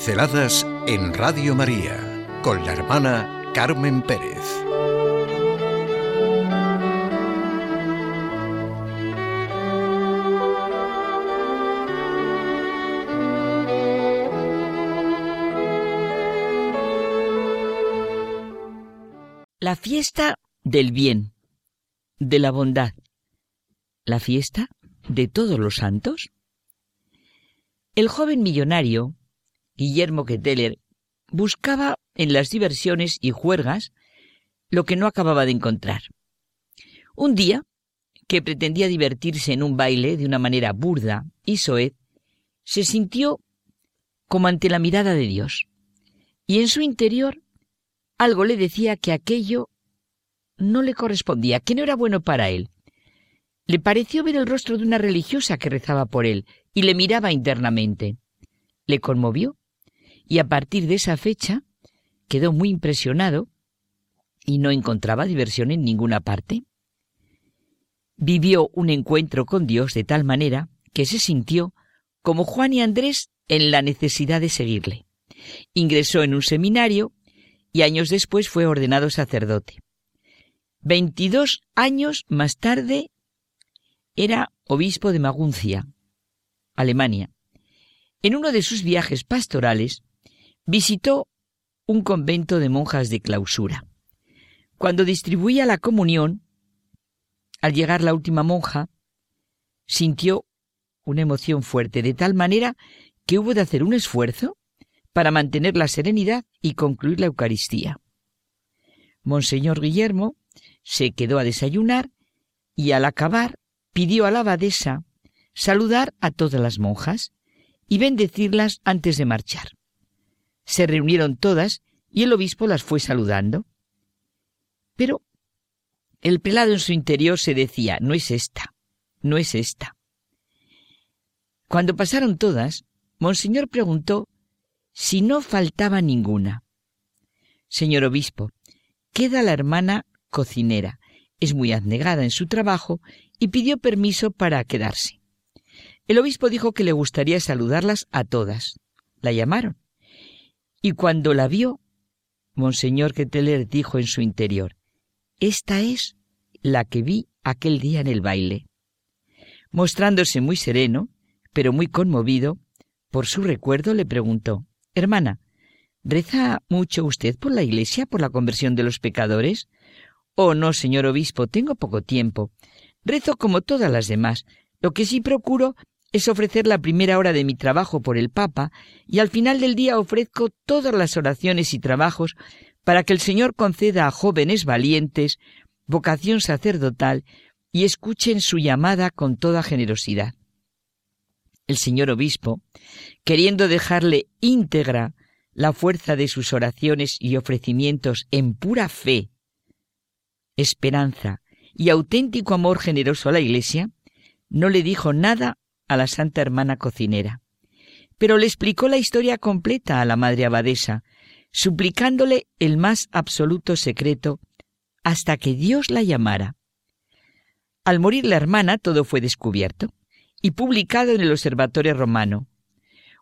Pinceladas en Radio María con la hermana Carmen Pérez. La fiesta del bien, de la bondad, la fiesta de todos los santos. El joven millonario Guillermo Ketteler buscaba en las diversiones y juergas lo que no acababa de encontrar. Un día, que pretendía divertirse en un baile de una manera burda y soez, se sintió como ante la mirada de Dios, y en su interior algo le decía que aquello no le correspondía, que no era bueno para él. Le pareció ver el rostro de una religiosa que rezaba por él y le miraba internamente. Le conmovió y a partir de esa fecha quedó muy impresionado y no encontraba diversión en ninguna parte. Vivió un encuentro con Dios de tal manera que se sintió como Juan y Andrés en la necesidad de seguirle. Ingresó en un seminario y años después fue ordenado sacerdote. Veintidós años más tarde era obispo de Maguncia, Alemania. En uno de sus viajes pastorales visitó un convento de monjas de clausura. Cuando distribuía la comunión, al llegar la última monja, sintió una emoción fuerte, de tal manera que hubo de hacer un esfuerzo para mantener la serenidad y concluir la Eucaristía. Monseñor Guillermo se quedó a desayunar y al acabar pidió a la abadesa saludar a todas las monjas y bendecirlas antes de marchar se reunieron todas y el obispo las fue saludando. Pero el pelado en su interior se decía, no es esta, no es esta. Cuando pasaron todas, Monseñor preguntó si no faltaba ninguna. Señor obispo, queda la hermana cocinera. Es muy abnegada en su trabajo y pidió permiso para quedarse. El obispo dijo que le gustaría saludarlas a todas. La llamaron. Y cuando la vio, Monseñor Queteler dijo en su interior, Esta es la que vi aquel día en el baile. Mostrándose muy sereno, pero muy conmovido, por su recuerdo le preguntó, Hermana, ¿reza mucho usted por la iglesia, por la conversión de los pecadores? Oh, no, señor obispo, tengo poco tiempo. Rezo como todas las demás. Lo que sí procuro es ofrecer la primera hora de mi trabajo por el Papa y al final del día ofrezco todas las oraciones y trabajos para que el Señor conceda a jóvenes valientes vocación sacerdotal y escuchen su llamada con toda generosidad. El señor obispo, queriendo dejarle íntegra la fuerza de sus oraciones y ofrecimientos en pura fe, esperanza y auténtico amor generoso a la Iglesia, no le dijo nada a la santa hermana cocinera. Pero le explicó la historia completa a la madre abadesa, suplicándole el más absoluto secreto hasta que Dios la llamara. Al morir la hermana todo fue descubierto y publicado en el Observatorio Romano.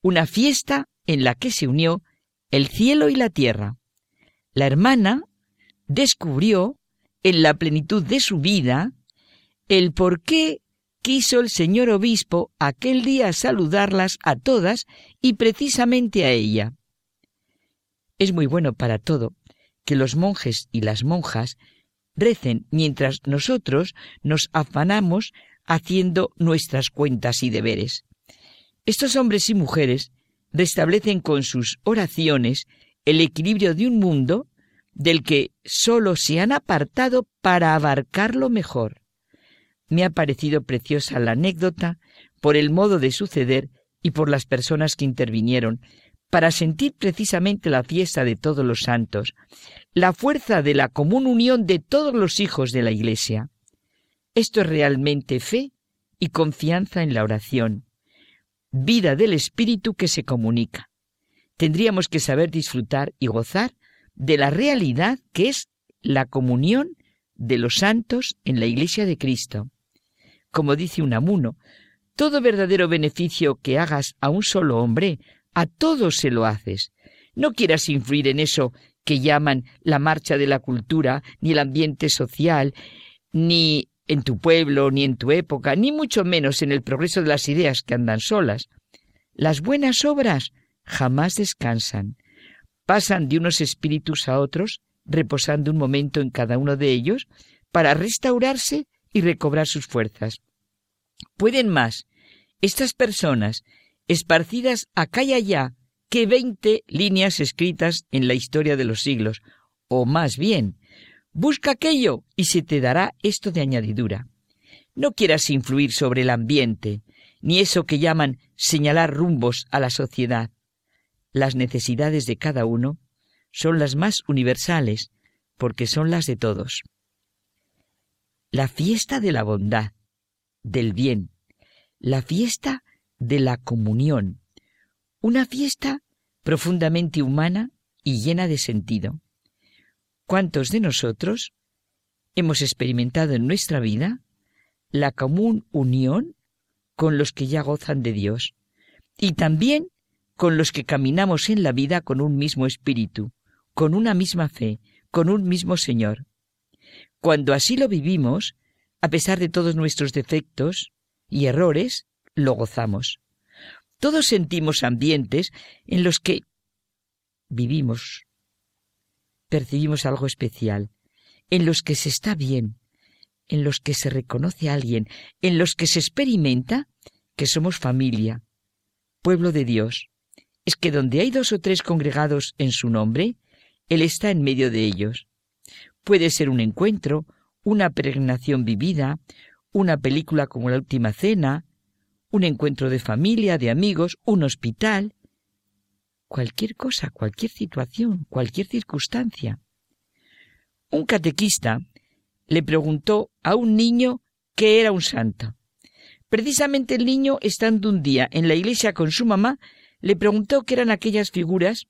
Una fiesta en la que se unió el cielo y la tierra. La hermana descubrió en la plenitud de su vida el por qué quiso el señor obispo aquel día saludarlas a todas y precisamente a ella. Es muy bueno para todo que los monjes y las monjas recen mientras nosotros nos afanamos haciendo nuestras cuentas y deberes. Estos hombres y mujeres restablecen con sus oraciones el equilibrio de un mundo del que sólo se han apartado para abarcarlo mejor. Me ha parecido preciosa la anécdota por el modo de suceder y por las personas que intervinieron, para sentir precisamente la fiesta de todos los santos, la fuerza de la común unión de todos los hijos de la Iglesia. Esto es realmente fe y confianza en la oración, vida del Espíritu que se comunica. Tendríamos que saber disfrutar y gozar de la realidad que es la comunión de los santos en la Iglesia de Cristo. Como dice Unamuno, todo verdadero beneficio que hagas a un solo hombre, A todos se lo haces. No quieras influir en eso que llaman la marcha de la cultura, ni el ambiente social, ni en tu pueblo, ni en tu época, ni mucho menos en el progreso de las ideas que andan solas. Las buenas obras jamás descansan. Pasan de unos espíritus a otros, reposando un momento en cada uno de ellos, para restaurarse y recobrar sus fuerzas. Pueden más estas personas, esparcidas acá y allá, que veinte líneas escritas en la historia de los siglos, o más bien, busca aquello y se te dará esto de añadidura. No quieras influir sobre el ambiente, ni eso que llaman señalar rumbos a la sociedad. Las necesidades de cada uno son las más universales, porque son las de todos. La fiesta de la bondad, del bien, la fiesta de la comunión, una fiesta profundamente humana y llena de sentido. ¿Cuántos de nosotros hemos experimentado en nuestra vida la común unión con los que ya gozan de Dios y también con los que caminamos en la vida con un mismo espíritu, con una misma fe, con un mismo Señor? Cuando así lo vivimos, a pesar de todos nuestros defectos y errores, lo gozamos. Todos sentimos ambientes en los que vivimos, percibimos algo especial, en los que se está bien, en los que se reconoce a alguien, en los que se experimenta que somos familia, pueblo de Dios. Es que donde hay dos o tres congregados en su nombre, Él está en medio de ellos. Puede ser un encuentro, una peregrinación vivida, una película como la última cena, un encuentro de familia, de amigos, un hospital, cualquier cosa, cualquier situación, cualquier circunstancia. Un catequista le preguntó a un niño qué era un santo. Precisamente el niño, estando un día en la iglesia con su mamá, le preguntó qué eran aquellas figuras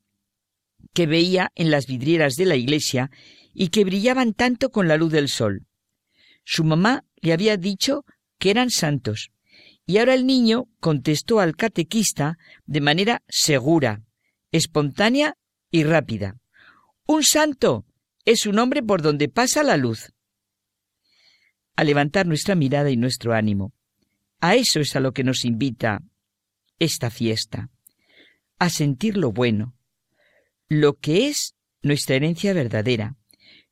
que veía en las vidrieras de la iglesia y que brillaban tanto con la luz del sol. Su mamá le había dicho que eran santos, y ahora el niño contestó al catequista de manera segura, espontánea y rápida. Un santo es un hombre por donde pasa la luz. A levantar nuestra mirada y nuestro ánimo. A eso es a lo que nos invita esta fiesta. A sentir lo bueno, lo que es nuestra herencia verdadera,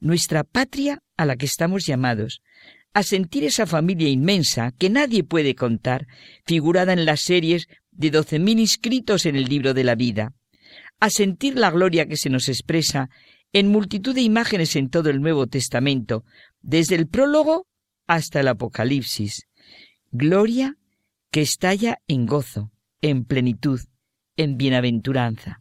nuestra patria a la que estamos llamados, a sentir esa familia inmensa que nadie puede contar, figurada en las series de doce mil inscritos en el libro de la vida, a sentir la gloria que se nos expresa en multitud de imágenes en todo el Nuevo Testamento, desde el prólogo hasta el Apocalipsis. Gloria que estalla en gozo, en plenitud, en bienaventuranza.